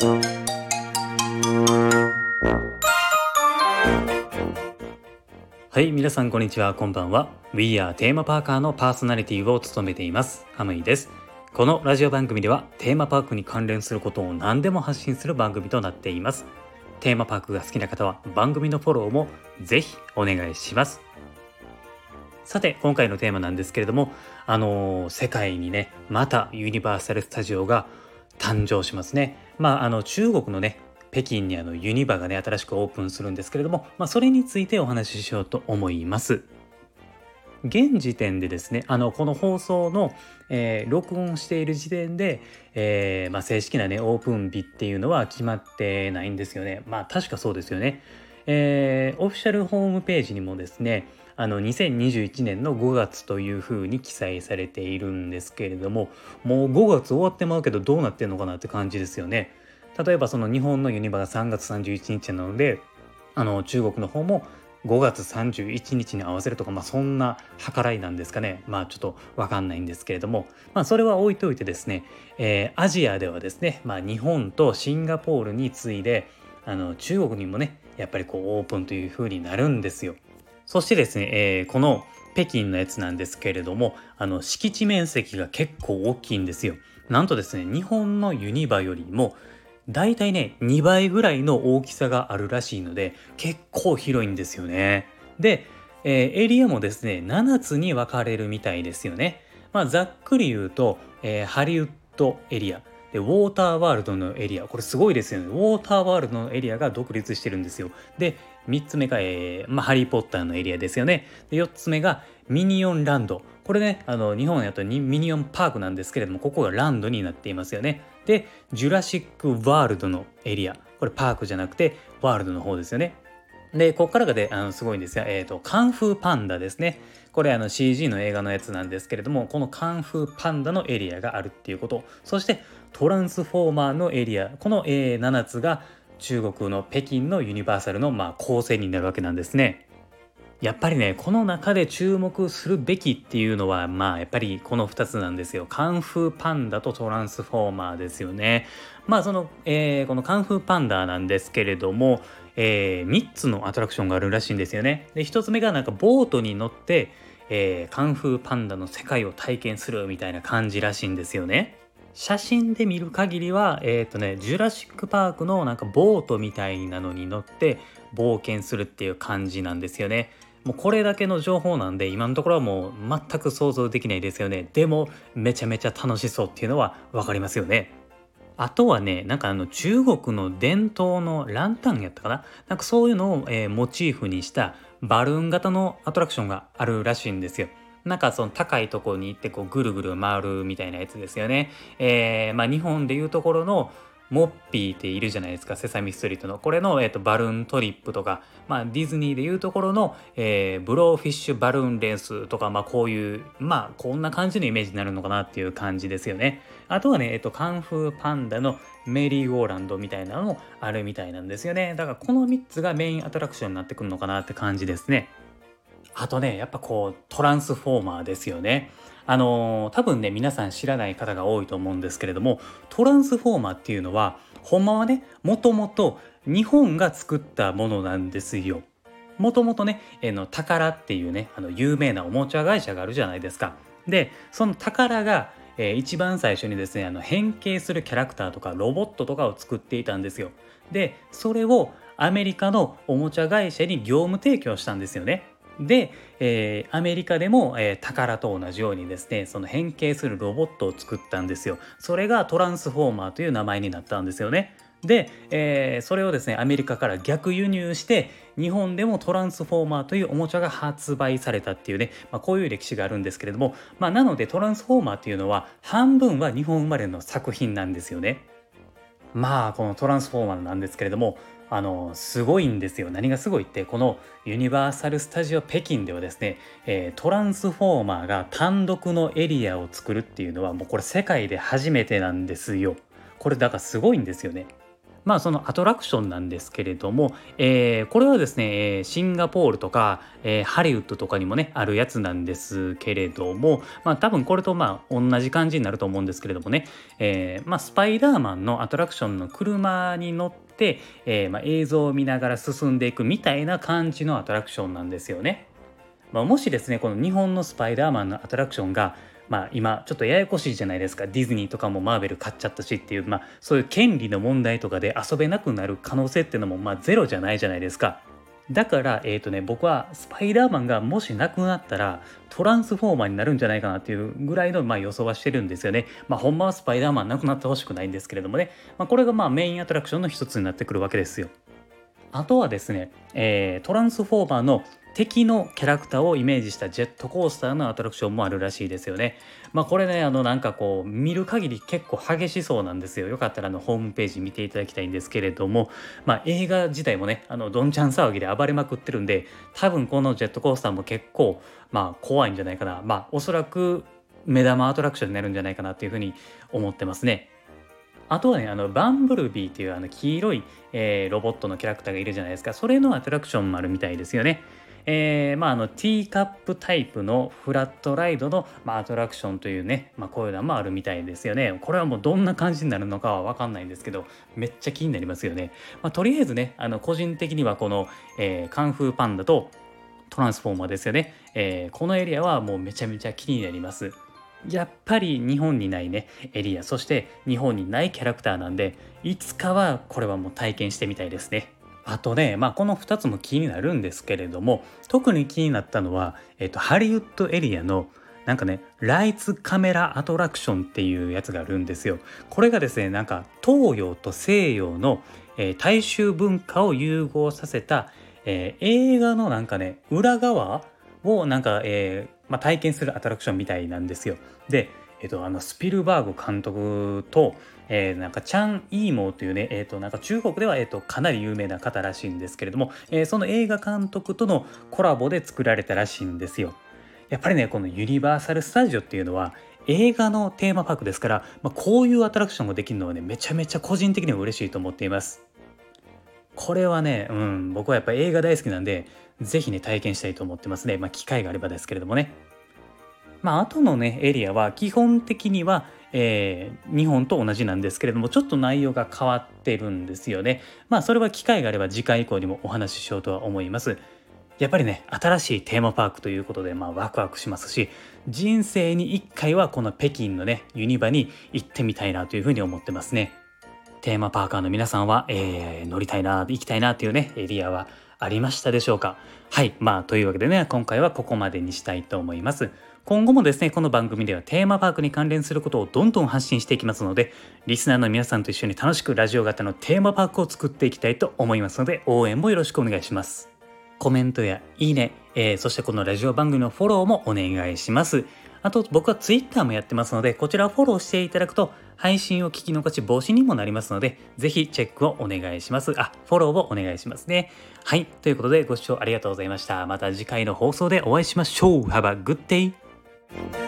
はい皆さんこんにちはこんばんは。We are テーマパーカーのパーソナリティを務めています。ハムイです。このラジオ番組ではテーマパークに関連することを何でも発信する番組となっています。テーマパークが好きな方は番組のフォローもぜひお願いします。さて今回のテーマなんですけれどもあのー、世界にねまたユニバーサル・スタジオが誕生しますね。まああの中国のね北京にあのユニバがね新しくオープンするんですけれども、まあ、それについてお話ししようと思います。現時点でですねあのこの放送の、えー、録音している時点で、えー、まあ、正式なねオープン日っていうのは決まってないんですよね。まあ確かそうですよね、えー、オフィシャルホームページにもですねあの2021年の5月というふうに記載されているんですけれどももう5月終わってまうけどどうなってんのかなって感じですよね。例えばその日本のユニバが3月31日なのであの中国の方も5月31日に合わせるとか、まあ、そんな計らいなんですかね。まあちょっと分かんないんですけれども、まあ、それは置いといてですね、えー、アジアではですね、まあ、日本とシンガポールに次いであの中国にもねやっぱりこうオープンという風になるんですよ。そしてですね、えー、この北京のやつなんですけれどもあの敷地面積が結構大きいんですよ。なんとですね日本のユニバよりも大体ね2倍ぐらいの大きさがあるらしいので結構広いんですよね。で、えー、エリアもですね7つに分かれるみたいですよね。まあ、ざっくり言うと、えー、ハリウッドエリアでウォーターワールドのエリア。これすごいですよね。ウォーターワールドのエリアが独立してるんですよ。で3つ目が、えーまあ、ハリー・ポッターのエリアですよね。で4つ目がミニオンランド。これねあの日本やとミニオンパークなんですけれどもここがランドになっていますよね。でジュラシック・ワールドのエリア。これパークじゃなくてワールドの方ですよね。でここからがであのすごいんですよ。えっ、ー、とカンフーパンダですね。これあの CG の映画のやつなんですけれどもこのカンフーパンダのエリアがあるっていうこと。そしてトランスフォーマーのエリア。この、え、7つが中国の北京のユニバーサルの、まあ、構成になるわけなんですね。やっぱりねこの中で注目するべきっていうのはまあやっぱりこの2つなんですよ。カンフーパンダとトランスフォーマーですよね。まあその、えー、このカンフーパンダなんですけれども、えー、3つのアトラクションがあるらしいんですよね。で1つ目がなんかボートに乗って、えー、カンフーパンダの世界を体験するみたいな感じらしいんですよね。写真で見る限りはえっ、ー、とねジュラシック・パークのなんかボートみたいなのに乗って冒険するっていう感じなんですよね。もうこれだけの情報なんで今のところはもう全く想像できないですよね。でもめちゃめちゃ楽しそうっていうのは分かりますよね。あとはねなんかあの中国の伝統のランタンやったかな？なんかそういうのを、えー、モチーフにしたバルーン型のアトラクションがあるらしいんですよ。なんかその高いところに行ってこうぐるぐる回るみたいなやつですよね。えー、まあ日本でいうところのモッピーっているじゃないですか、セサミストリートの。これの、えーと、バルーントリップとか、まあ、ディズニーでいうところの、えー、ブローフィッシュバルーンレースとか、まあ、こういう、まあ、こんな感じのイメージになるのかなっていう感じですよね。あとはね、えっ、ー、と、カンフーパンダのメリーゴーランドみたいなのもあるみたいなんですよね。だから、この3つがメインアトラクションになってくるのかなって感じですね。あとね、やっぱこう、トランスフォーマーですよね。あのー、多分ね皆さん知らない方が多いと思うんですけれどもトランスフォーマーっていうのはほんまはねもともと日本が作ったものなんですよ。もともとね、えの宝っていうねあの有名なおもちゃ会社があるじゃないですか。でその宝が、えー、一番最初にですねあの変形するキャラクターとかロボットとかを作っていたんですよ。でそれをアメリカのおもちゃ会社に業務提供したんですよね。で、えー、アメリカでも、えー、宝と同じようにですねその変形するロボットを作ったんですよ。それがトランスフォーマーという名前になったんですよね。で、えー、それをですねアメリカから逆輸入して日本でもトランスフォーマーというおもちゃが発売されたっていうね、まあ、こういう歴史があるんですけれども、まあ、なのでトランスフォーマーっていうのは半分は日本生まれの作品なんですよね。まあこのトランスフォーマーなんですけれどもあのすごいんですよ。何がすごいってこのユニバーサル・スタジオ北京ではですね、えー、トランスフォーマーが単独のエリアを作るっていうのはもうこれ世界で初めてなんですよ。これだからすごいんですよね。まあそのアトラクションなんですけれども、えー、これはですねシンガポールとか、えー、ハリウッドとかにもねあるやつなんですけれどもまあ多分これとまあ同じ感じになると思うんですけれどもね、えー、まあスパイダーマンのアトラクションの車に乗って、えまあ、映像を見ながら進んでいくみたいな感じのアトラクションなんですよね。まあ、もしですねこの日本のスパイダーマンのアトラクションがまあ今ちょっとややこしいじゃないですかディズニーとかもマーベル買っちゃったしっていうまあそういう権利の問題とかで遊べなくなる可能性っていうのもまあゼロじゃないじゃないですか。だからえっ、ー、とね僕はスパイダーマンがもしなくなったらトランスフォーマーになるんじゃないかなっていうぐらいのまあ予想はしてるんですよね。まあほんまはスパイダーマンなくなってほしくないんですけれどもね。まあこれがまあメインアトラクションの一つになってくるわけですよ。あとはですね、えー、トランスフォーマーの敵のキャラクターをイメージしたジェットコースターのアトラクションもあるらしいですよね。まあこれね、あのなんかこう見る限り結構激しそうなんですよ。よかったらあのホームページ見ていただきたいんですけれども、まあ映画自体もね、あのどんちゃん騒ぎで暴れまくってるんで、多分このジェットコースターも結構まあ怖いんじゃないかな。まあおそらく目玉アトラクションになるんじゃないかなっていうふうに思ってますね。あとはね、あの、バンブルビーっていうあの黄色い、えー、ロボットのキャラクターがいるじゃないですか。それのアトラクションもあるみたいですよね。えー、まあ、あの、ティーカップタイプのフラットライドの、まあ、アトラクションというね、まあ、こういうのもあるみたいですよね。これはもうどんな感じになるのかはわかんないんですけど、めっちゃ気になりますよね。まあ、とりあえずね、あの、個人的にはこの、えー、カンフーパンダとトランスフォーマーですよね。えー、このエリアはもうめちゃめちゃ気になります。やっぱり日本にないねエリアそして日本にないキャラクターなんでいつかはこれはもう体験してみたいですね。あとね、まあ、この2つも気になるんですけれども特に気になったのは、えっと、ハリウッドエリアのなんかねライツカメラアトラクションっていうやつがあるんですよ。これがですねなんか東洋と西洋の、えー、大衆文化を融合させた、えー、映画のなんかね裏側をなんか、えーまあ、体験するアトラクションみたいなんですよ。で、えっと、あのスピルバーグ監督と、えー、なんかチャン・イーモーというね、えー、となんか中国では、えー、とかなり有名な方らしいんですけれども、えー、その映画監督とのコラボで作られたらしいんですよ。やっぱりねこのユニバーサル・スタジオっていうのは映画のテーマパークですから、まあ、こういうアトラクションができるのはねめちゃめちゃ個人的には嬉しいと思っています。これはね、うん、僕はやっぱ映画大好きなんで是非ね体験したいと思ってますね。まあ機会があればですけれどもね。まあ後のねエリアは基本的にはえー、日本と同じなんですけれどもちょっと内容が変わってるんですよね。まあそれは機会があれば次回以降にもお話ししようとは思います。やっぱりね新しいテーマパークということでまあワクワクしますし人生に1回はこの北京のねユニバに行ってみたいなというふうに思ってますね。テーマパーカーの皆さんは、えー、乗りたいな行きたいなというねエリアはありましたでしょうか？はい。まあというわけでね今回はここまでにしたいと思います。今後もですねこの番組ではテーマパークに関連することをどんどん発信していきますのでリスナーの皆さんと一緒に楽しくラジオ型のテーマパークを作っていきたいと思いますので応援もよろしくお願いします。コメントやいいね、えー、そしてこのラジオ番組のフォローもお願いします。あと僕は Twitter もやってますのでこちらフォローしていただくと配信を聞き残し防止にもなりますので、ぜひチェックをお願いします。あ、フォローをお願いしますね。はい。ということでご視聴ありがとうございました。また次回の放送でお会いしましょう。Have a good day!